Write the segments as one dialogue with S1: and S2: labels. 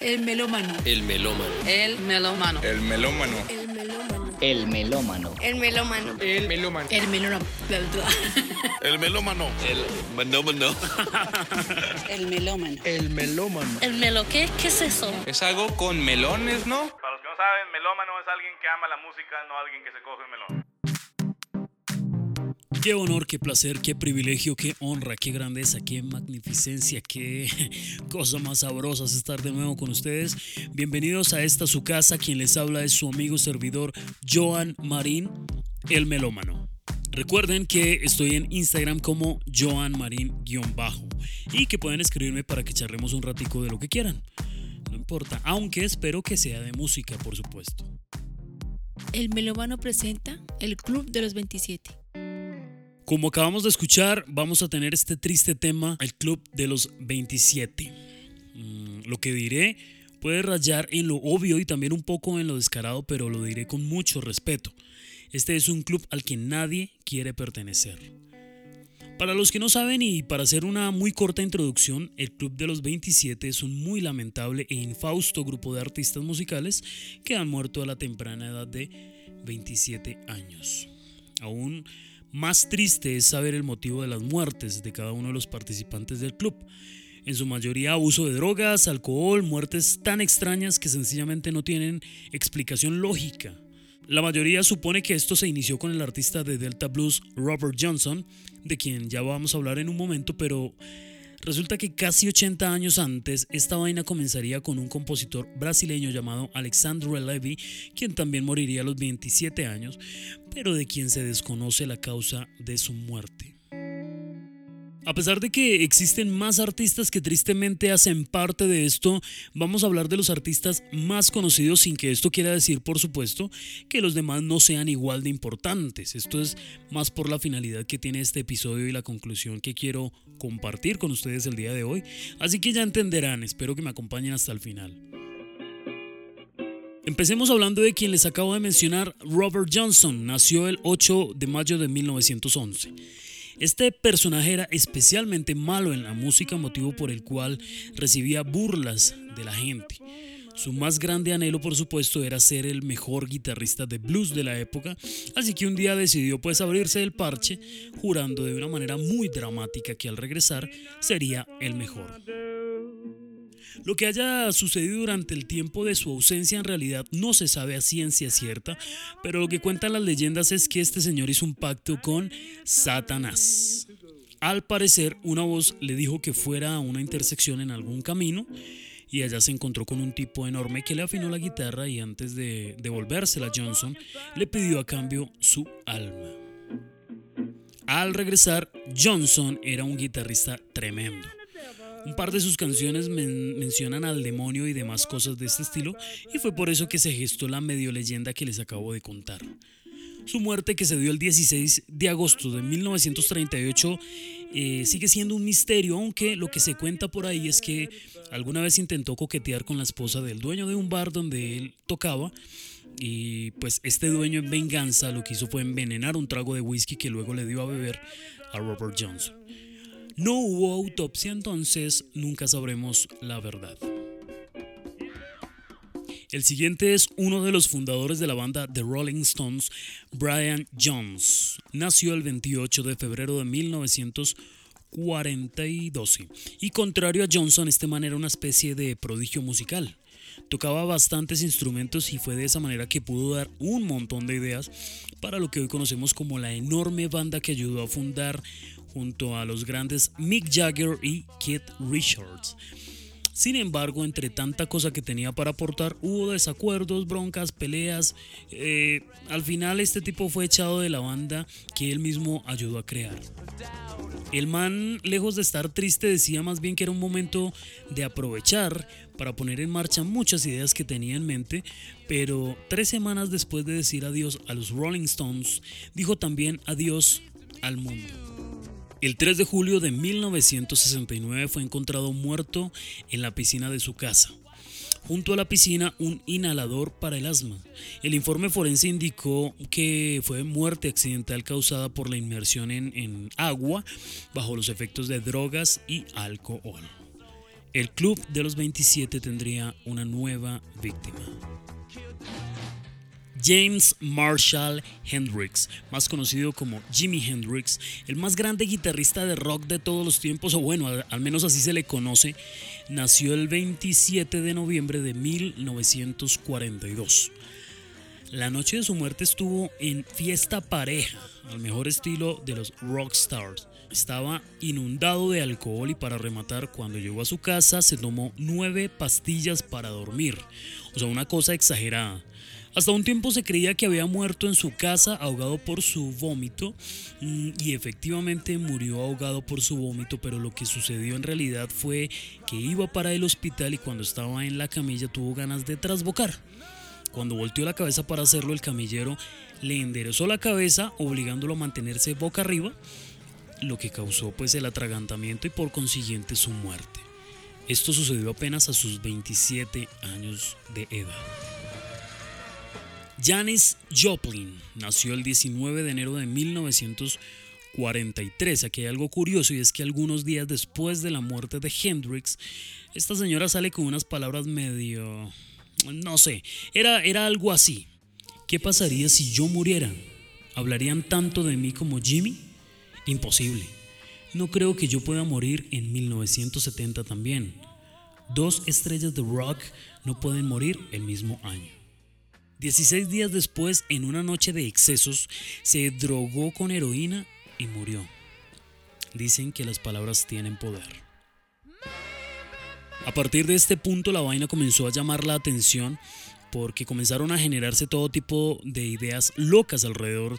S1: El melómano.
S2: El melómano.
S3: El melómano.
S4: El melómano.
S1: El melómano.
S5: El melómano.
S1: El melómano.
S4: El melómano.
S1: El melómano.
S2: El melómano. El melómano.
S3: El melómano.
S4: El melómano.
S3: ¿El melo qué? ¿Qué es eso?
S4: Es algo con melones, ¿no?
S6: Para los que no saben, melómano es alguien que ama la música, no alguien que se coge un melón.
S7: Qué honor, qué placer, qué privilegio, qué honra, qué grandeza, qué magnificencia, qué cosa más sabrosa es estar de nuevo con ustedes. Bienvenidos a esta su casa, quien les habla es su amigo servidor Joan Marín, el melómano. Recuerden que estoy en Instagram como Joan Marín-bajo y que pueden escribirme para que charlemos un ratico de lo que quieran. No importa, aunque espero que sea de música, por supuesto.
S1: El melómano presenta el Club de los 27.
S7: Como acabamos de escuchar, vamos a tener este triste tema, el Club de los 27. Mm, lo que diré puede rayar en lo obvio y también un poco en lo descarado, pero lo diré con mucho respeto. Este es un club al que nadie quiere pertenecer. Para los que no saben y para hacer una muy corta introducción, el Club de los 27 es un muy lamentable e infausto grupo de artistas musicales que han muerto a la temprana edad de 27 años. Aún más triste es saber el motivo de las muertes de cada uno de los participantes del club. En su mayoría abuso de drogas, alcohol, muertes tan extrañas que sencillamente no tienen explicación lógica. La mayoría supone que esto se inició con el artista de Delta Blues Robert Johnson, de quien ya vamos a hablar en un momento, pero resulta que casi 80 años antes esta vaina comenzaría con un compositor brasileño llamado Alexandre Levy, quien también moriría a los 27 años, pero de quien se desconoce la causa de su muerte. A pesar de que existen más artistas que tristemente hacen parte de esto, vamos a hablar de los artistas más conocidos sin que esto quiera decir, por supuesto, que los demás no sean igual de importantes. Esto es más por la finalidad que tiene este episodio y la conclusión que quiero compartir con ustedes el día de hoy. Así que ya entenderán, espero que me acompañen hasta el final. Empecemos hablando de quien les acabo de mencionar, Robert Johnson. Nació el 8 de mayo de 1911. Este personaje era especialmente malo en la música, motivo por el cual recibía burlas de la gente. Su más grande anhelo, por supuesto, era ser el mejor guitarrista de blues de la época, así que un día decidió pues abrirse el parche, jurando de una manera muy dramática que al regresar sería el mejor. Lo que haya sucedido durante el tiempo de su ausencia en realidad no se sabe a ciencia cierta, pero lo que cuentan las leyendas es que este señor hizo un pacto con Satanás. Al parecer, una voz le dijo que fuera a una intersección en algún camino y allá se encontró con un tipo enorme que le afinó la guitarra y antes de devolvérsela a Johnson le pidió a cambio su alma. Al regresar, Johnson era un guitarrista tremendo. Un par de sus canciones mencionan al demonio y demás cosas de este estilo, y fue por eso que se gestó la medio leyenda que les acabo de contar. Su muerte, que se dio el 16 de agosto de 1938, eh, sigue siendo un misterio, aunque lo que se cuenta por ahí es que alguna vez intentó coquetear con la esposa del dueño de un bar donde él tocaba, y pues este dueño en venganza lo que hizo fue envenenar un trago de whisky que luego le dio a beber a Robert Johnson. No hubo autopsia, entonces nunca sabremos la verdad. El siguiente es uno de los fundadores de la banda The Rolling Stones, Brian Jones. Nació el 28 de febrero de 1942 y contrario a Johnson, este man era una especie de prodigio musical. Tocaba bastantes instrumentos y fue de esa manera que pudo dar un montón de ideas para lo que hoy conocemos como la enorme banda que ayudó a fundar junto a los grandes Mick Jagger y Keith Richards. Sin embargo, entre tanta cosa que tenía para aportar, hubo desacuerdos, broncas, peleas. Eh, al final este tipo fue echado de la banda que él mismo ayudó a crear. El man, lejos de estar triste, decía más bien que era un momento de aprovechar para poner en marcha muchas ideas que tenía en mente, pero tres semanas después de decir adiós a los Rolling Stones, dijo también adiós al mundo. El 3 de julio de 1969 fue encontrado muerto en la piscina de su casa. Junto a la piscina, un inhalador para el asma. El informe forense indicó que fue muerte accidental causada por la inmersión en, en agua bajo los efectos de drogas y alcohol. el Club de los 27 tendría una nueva víctima. James Marshall Hendrix, más conocido como Jimi Hendrix, el más grande guitarrista de rock de todos los tiempos, o bueno, al menos así se le conoce, nació el 27 de noviembre de 1942. La noche de su muerte estuvo en fiesta pareja, al mejor estilo de los rock stars. Estaba inundado de alcohol y para rematar, cuando llegó a su casa se tomó nueve pastillas para dormir. O sea, una cosa exagerada. Hasta un tiempo se creía que había muerto en su casa ahogado por su vómito mm, y efectivamente murió ahogado por su vómito, pero lo que sucedió en realidad fue que iba para el hospital y cuando estaba en la camilla tuvo ganas de trasbocar. Cuando volteó la cabeza para hacerlo, el camillero le enderezó la cabeza obligándolo a mantenerse boca arriba, lo que causó pues el atragantamiento y por consiguiente su muerte. Esto sucedió apenas a sus 27 años de edad. Janis Joplin nació el 19 de enero de 1943. Aquí hay algo curioso y es que algunos días después de la muerte de Hendrix, esta señora sale con unas palabras medio... no sé, era, era algo así. ¿Qué pasaría si yo muriera? ¿Hablarían tanto de mí como Jimmy? Imposible. No creo que yo pueda morir en 1970 también. Dos estrellas de rock no pueden morir el mismo año. 16 días después, en una noche de excesos, se drogó con heroína y murió. Dicen que las palabras tienen poder. A partir de este punto la vaina comenzó a llamar la atención porque comenzaron a generarse todo tipo de ideas locas alrededor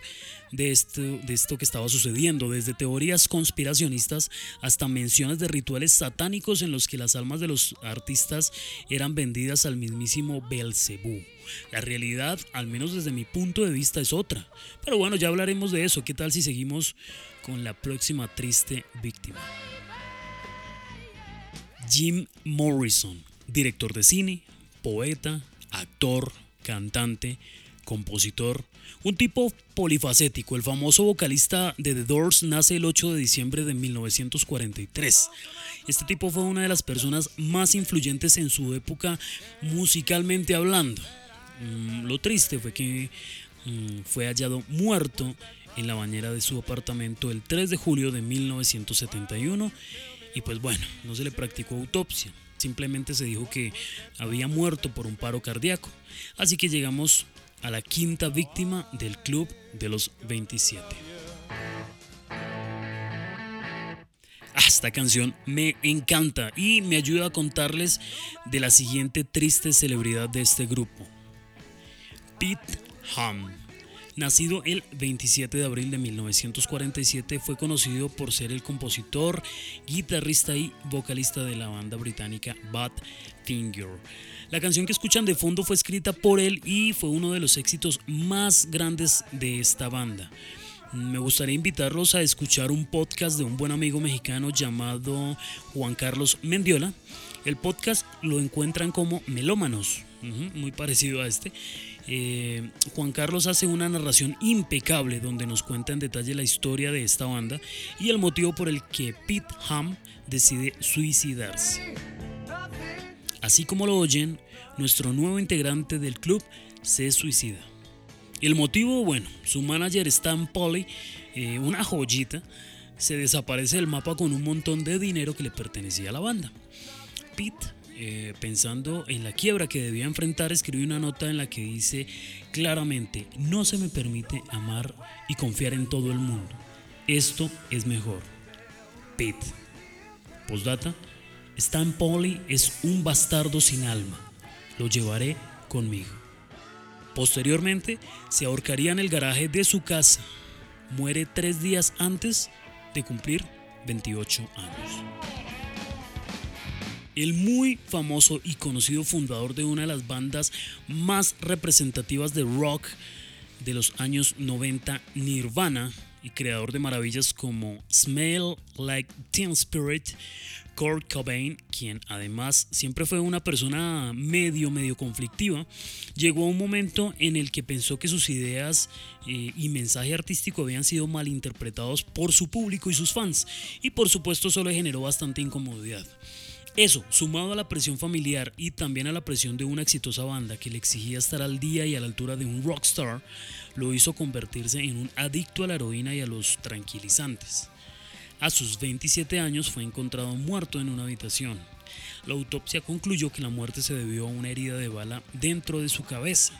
S7: de esto, de esto que estaba sucediendo, desde teorías conspiracionistas hasta menciones de rituales satánicos en los que las almas de los artistas eran vendidas al mismísimo Belcebú. La realidad, al menos desde mi punto de vista, es otra. Pero bueno, ya hablaremos de eso. ¿Qué tal si seguimos con la próxima triste víctima? Jim Morrison, director de cine, poeta, actor, cantante, compositor, un tipo polifacético. El famoso vocalista de The Doors nace el 8 de diciembre de 1943. Este tipo fue una de las personas más influyentes en su época musicalmente hablando. Mm, lo triste fue que mm, fue hallado muerto en la bañera de su apartamento el 3 de julio de 1971 y pues bueno, no se le practicó autopsia. Simplemente se dijo que había muerto por un paro cardíaco. Así que llegamos a la quinta víctima del club de los 27. Ah, esta canción me encanta y me ayuda a contarles de la siguiente triste celebridad de este grupo. Pete Ham. Nacido el 27 de abril de 1947, fue conocido por ser el compositor, guitarrista y vocalista de la banda británica Bad Finger. La canción que escuchan de fondo fue escrita por él y fue uno de los éxitos más grandes de esta banda. Me gustaría invitarlos a escuchar un podcast de un buen amigo mexicano llamado Juan Carlos Mendiola. El podcast lo encuentran como Melómanos, muy parecido a este. Eh, Juan Carlos hace una narración impecable donde nos cuenta en detalle la historia de esta banda y el motivo por el que Pete Ham decide suicidarse. Así como lo oyen, nuestro nuevo integrante del club se suicida. El motivo, bueno, su manager Stan Polly, eh, una joyita, se desaparece del mapa con un montón de dinero que le pertenecía a la banda. Pete eh, pensando en la quiebra que debía enfrentar, escribió una nota en la que dice claramente, no se me permite amar y confiar en todo el mundo. Esto es mejor. Pete. Postdata, Stan Polly es un bastardo sin alma. Lo llevaré conmigo. Posteriormente, se ahorcaría en el garaje de su casa. Muere tres días antes de cumplir 28 años. El muy famoso y conocido fundador de una de las bandas más representativas de rock de los años 90, Nirvana, y creador de maravillas como Smell Like Teen Spirit, Kurt Cobain, quien además siempre fue una persona medio, medio conflictiva, llegó a un momento en el que pensó que sus ideas eh, y mensaje artístico habían sido malinterpretados por su público y sus fans, y por supuesto eso le generó bastante incomodidad. Eso, sumado a la presión familiar y también a la presión de una exitosa banda que le exigía estar al día y a la altura de un rockstar, lo hizo convertirse en un adicto a la heroína y a los tranquilizantes. A sus 27 años fue encontrado muerto en una habitación. La autopsia concluyó que la muerte se debió a una herida de bala dentro de su cabeza.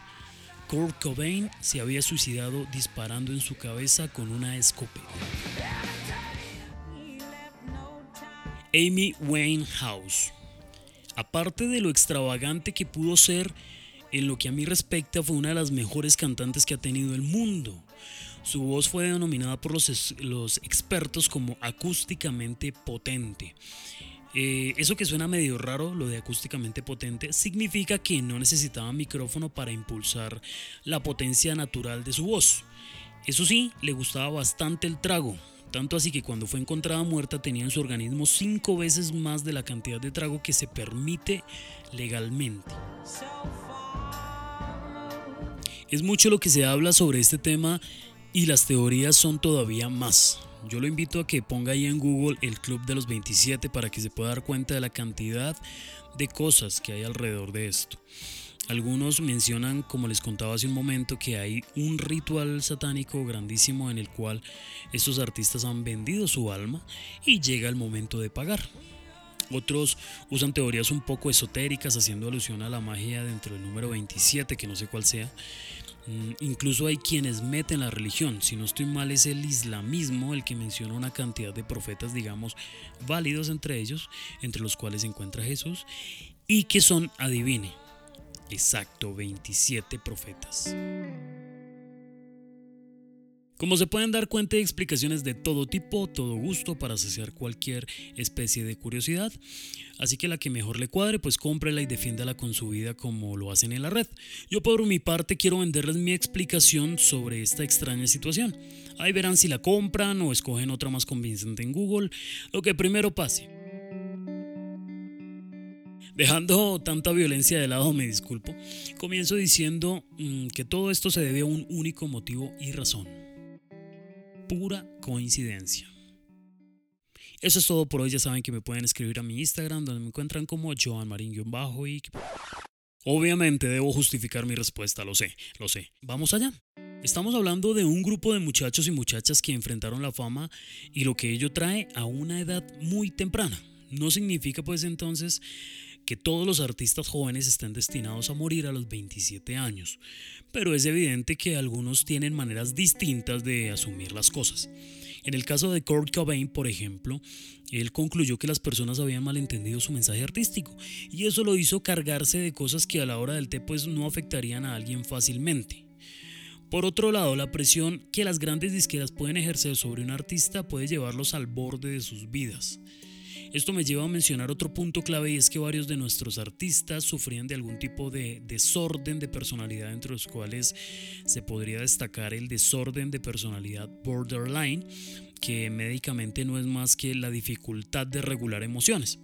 S7: Kurt Cobain se había suicidado disparando en su cabeza con una escopeta. Amy Winehouse. Aparte de lo extravagante que pudo ser, en lo que a mí respecta fue una de las mejores cantantes que ha tenido el mundo. Su voz fue denominada por los, expertos como acústicamente potente. Eh, eso que suena medio raro, lo de acústicamente potente, significa que no necesitaba micrófono para impulsar la potencia natural de su voz. Eso sí, le gustaba bastante el trago, tanto así que cuando fue encontrada muerta tenía en su organismo cinco veces más de la cantidad de trago que se permite legalmente. Es mucho lo que se habla sobre este tema y las teorías son todavía más. Yo lo invito a que ponga ahí en Google el Club de los 27 para que se pueda dar cuenta de la cantidad de cosas que hay alrededor de esto. Algunos mencionan, como les contaba hace un momento, que hay un ritual satánico grandísimo en el cual estos artistas han vendido su alma y llega el momento de pagar. Otros usan teorías un poco esotéricas haciendo alusión a la magia dentro del número 27, que no sé cuál sea. Mm, incluso hay quienes meten la religión. Si no estoy mal es el islamismo el que menciona una cantidad de profetas, digamos, válidos entre ellos, entre los cuales se encuentra Jesús, y que son, adivine, exacto 27 profetas. Como se pueden dar cuenta, hay explicaciones de todo tipo, todo gusto para saciar cualquier especie de curiosidad. Así que la que mejor le cuadre, pues cómprela y defiéndala con su vida como lo hacen en la red. Yo por mi parte quiero venderles mi explicación sobre esta extraña situación. Ahí verán si la compran o escogen otra más convincente en Google, lo que primero pase. Dejando tanta violencia de lado, me disculpo, comienzo diciendo mm, que todo esto se debe a un único motivo y razón. Pura coincidencia. Eso es todo por hoy, ya saben que me pueden escribir a mi Instagram donde me encuentran como bajo y Obviamente debo justificar mi respuesta, lo sé, lo sé. Vamos allá. Estamos hablando de un grupo de muchachos y muchachas que enfrentaron la fama y lo que ello trae a una edad muy temprana. No significa pues entonces que todos los artistas jóvenes estén destinados a morir a los 27 años, pero es evidente que algunos tienen maneras distintas de asumir las cosas. En el caso de Kurt Cobain, por ejemplo, él concluyó que las personas habían malentendido su mensaje artístico y eso lo hizo cargarse de cosas que a la hora del té pues no afectarían a alguien fácilmente. Por otro lado, la presión que las grandes disqueras pueden ejercer sobre un artista puede llevarlos al borde de sus vidas. Esto me lleva a mencionar otro punto clave y es que varios de nuestros artistas sufrían de algún tipo de desorden de personalidad, entre los cuales se podría destacar el desorden de personalidad borderline, que médicamente no es más que la dificultad de regular emociones.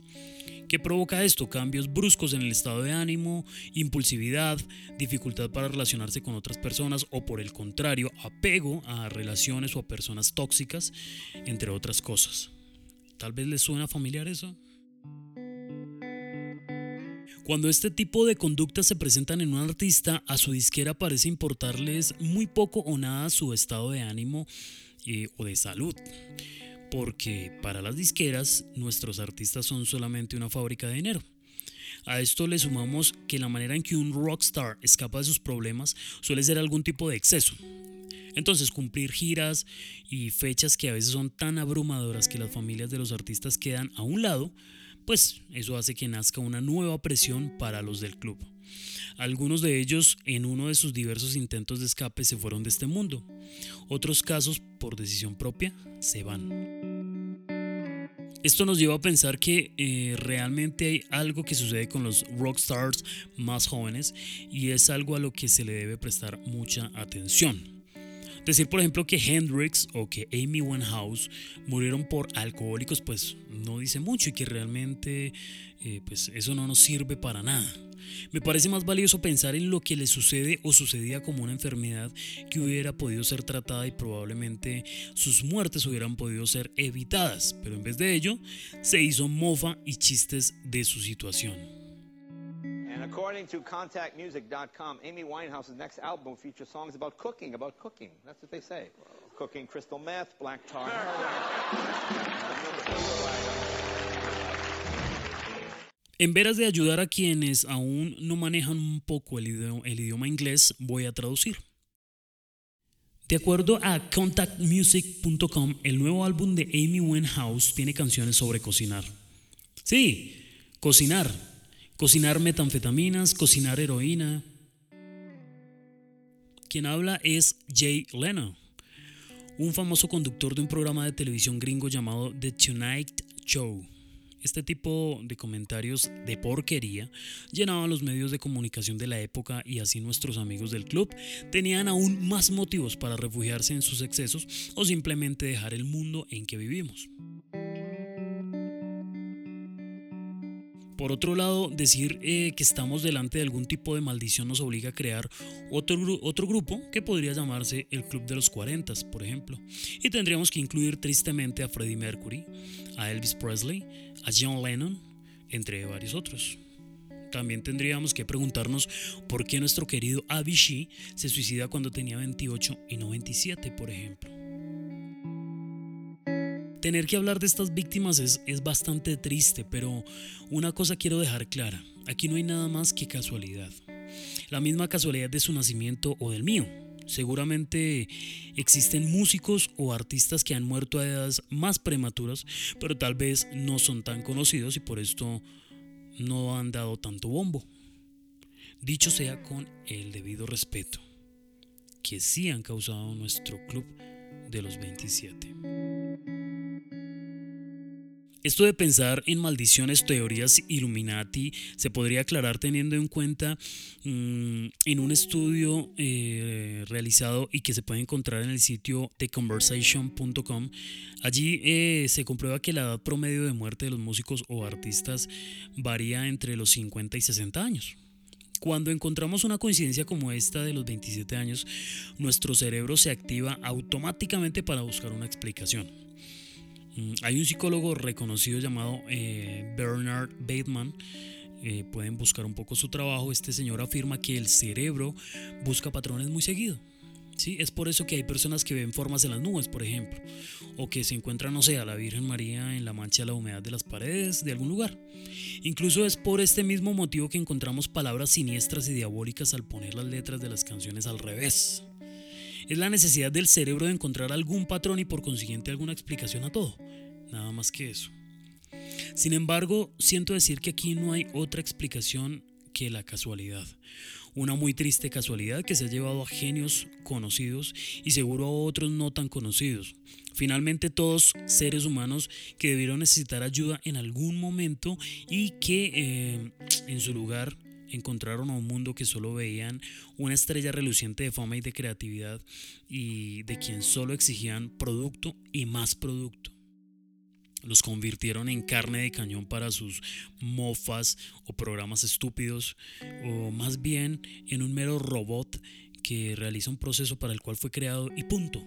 S7: ¿Qué provoca esto? Cambios bruscos en el estado de ánimo, impulsividad, dificultad para relacionarse con otras personas o por el contrario, apego a relaciones o a personas tóxicas, entre otras cosas. Tal vez les suena familiar eso. Cuando este tipo de conductas se presentan en un artista, a su disquera parece importarles muy poco o nada su estado de ánimo eh, o de salud. Porque para las disqueras, nuestros artistas son solamente una fábrica de dinero. A esto le sumamos que la manera en que un rockstar escapa de sus problemas suele ser algún tipo de exceso, entonces cumplir giras y fechas que a veces son tan abrumadoras que las familias de los artistas quedan a un lado, pues eso hace que nazca una nueva presión para los del club. Algunos de ellos en uno de sus diversos intentos de escape se fueron de este mundo. Otros casos, por decisión propia, se van. Esto nos lleva a pensar que eh, realmente hay algo que sucede con los rockstars más jóvenes y es algo a lo que se le debe prestar mucha atención. Decir, por ejemplo, que Hendrix o que Amy Winehouse murieron por alcohólicos, pues no dice mucho y que realmente eh, pues eso no nos sirve para nada. Me parece más valioso pensar en lo que le sucede o sucedía como una enfermedad que hubiera podido ser tratada y probablemente sus muertes hubieran podido ser evitadas, pero en vez de ello se hizo mofa y chistes de su situación.
S5: According to ContactMusic.com, Amy Winehouse's next album will feature songs about cooking, about cooking. That's what they say. Cooking crystal meth, black tar
S7: En veras de ayudar a quienes aún no manejan un poco el idioma inglés, voy a traducir. De acuerdo a contactmusic.com, el nuevo álbum de Amy Winehouse tiene canciones sobre cocinar. Sí, cocinar, cocinar metanfetaminas, cocinar heroína. Quien habla es Jay Leno, un famoso conductor de un programa de televisión gringo llamado The Tonight Show. Este tipo de comentarios de porquería llenaban los medios de comunicación de la época y así nuestros amigos del club tenían aún más motivos para refugiarse en sus excesos o simplemente dejar el mundo en que vivimos. Por otro lado, decir eh, que estamos delante de algún tipo de maldición nos obliga a crear otro, otro grupo que podría llamarse el Club de los 40, por ejemplo. Y tendríamos que incluir tristemente a Freddie Mercury, a Elvis Presley, a John Lennon, entre varios otros. También tendríamos que preguntarnos por qué nuestro querido Avicii se suicida cuando tenía 28 y no 27, por ejemplo. Tener que hablar de estas víctimas es, es bastante triste, pero una cosa quiero dejar clara, aquí no hay nada más que casualidad. La misma casualidad de su nacimiento o del mío. Seguramente existen músicos o artistas que han muerto a edades más prematuras, pero tal vez no son tan conocidos y por esto no han dado tanto bombo. Dicho sea con el debido respeto, que sí han causado nuestro club de los 27. Esto de pensar en maldiciones, teorías Illuminati, se podría aclarar teniendo en cuenta mm, en un estudio eh, realizado y que se puede encontrar en el sitio theconversation.com. Allí eh, se comprueba que la edad promedio de muerte de los músicos o artistas varía entre los 50 y 60 años. Cuando encontramos una coincidencia como esta de los 27 años, nuestro cerebro se activa automáticamente para buscar una explicación. Mm, hay un psicólogo reconocido llamado eh, Bernard Bateman. Eh, pueden buscar un poco su trabajo. Este señor afirma que el cerebro busca patrones muy seguido. ¿sí? Es por eso que hay personas que ven formas en las nubes, por ejemplo, o que se encuentran, no sé, a la Virgen María en la mancha de la humedad de las paredes de algún lugar. Incluso es por este mismo motivo que encontramos palabras siniestras y diabólicas al poner las letras de las canciones al revés. Es la necesidad del cerebro de encontrar algún patrón y por consiguiente alguna explicación a todo. Nada más que eso. Sin embargo, siento decir que aquí no hay otra explicación que la casualidad. Una muy triste casualidad que se ha llevado a genios conocidos y seguro a otros no tan conocidos. Finalmente todos seres humanos que debieron necesitar ayuda en algún momento y que eh, en su lugar encontraron a un mundo que solo veían una estrella reluciente de fama y de creatividad y de quien solo exigían producto y más producto. Los convirtieron en carne de cañón para sus mofas o programas estúpidos, o más bien en un mero robot que realiza un proceso para el cual fue creado y punto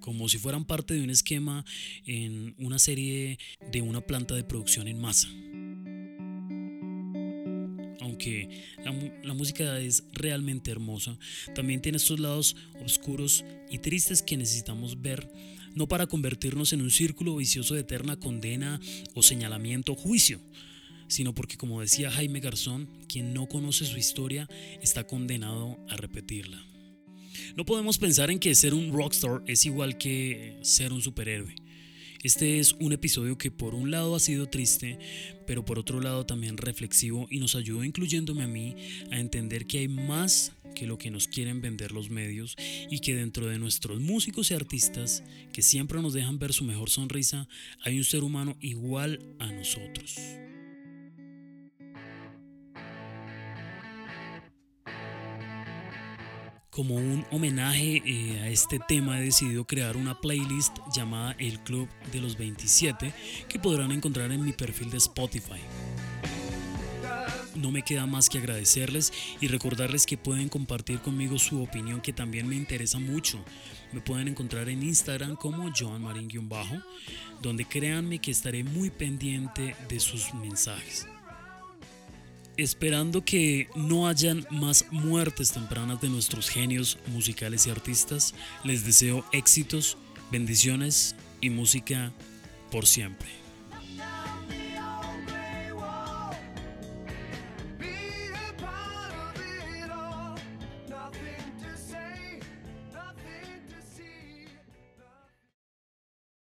S7: como si fueran parte de un esquema en una serie de una planta de producción en masa aunque la, música es realmente hermosa, también tiene estos lados oscuros y tristes que necesitamos ver, no para convertirnos en un círculo vicioso de eterna condena o señalamiento o juicio, sino porque como decía Jaime Garzón, quien no conoce su historia está condenado a repetirla. No podemos pensar en que ser un rockstar es igual que ser un superhéroe. Este es un episodio que por un lado ha sido triste, pero por otro lado también reflexivo y nos ayudó incluyéndome a mí a entender que hay más que lo que nos quieren vender los medios y que dentro de nuestros músicos y artistas que siempre nos dejan ver su mejor sonrisa hay un ser humano igual a nosotros. Como un homenaje eh, a este tema he decidido crear una playlist llamada El Club de los 27 que podrán encontrar en mi perfil de Spotify. No me queda más que agradecerles y recordarles que pueden compartir conmigo su opinión que también me interesa mucho. Me pueden encontrar en Instagram como Joan Marín-Bajo, donde créanme que estaré muy pendiente de sus mensajes. Esperando que no hayan más muertes tempranas de nuestros genios musicales y artistas, les deseo éxitos, bendiciones y música por siempre.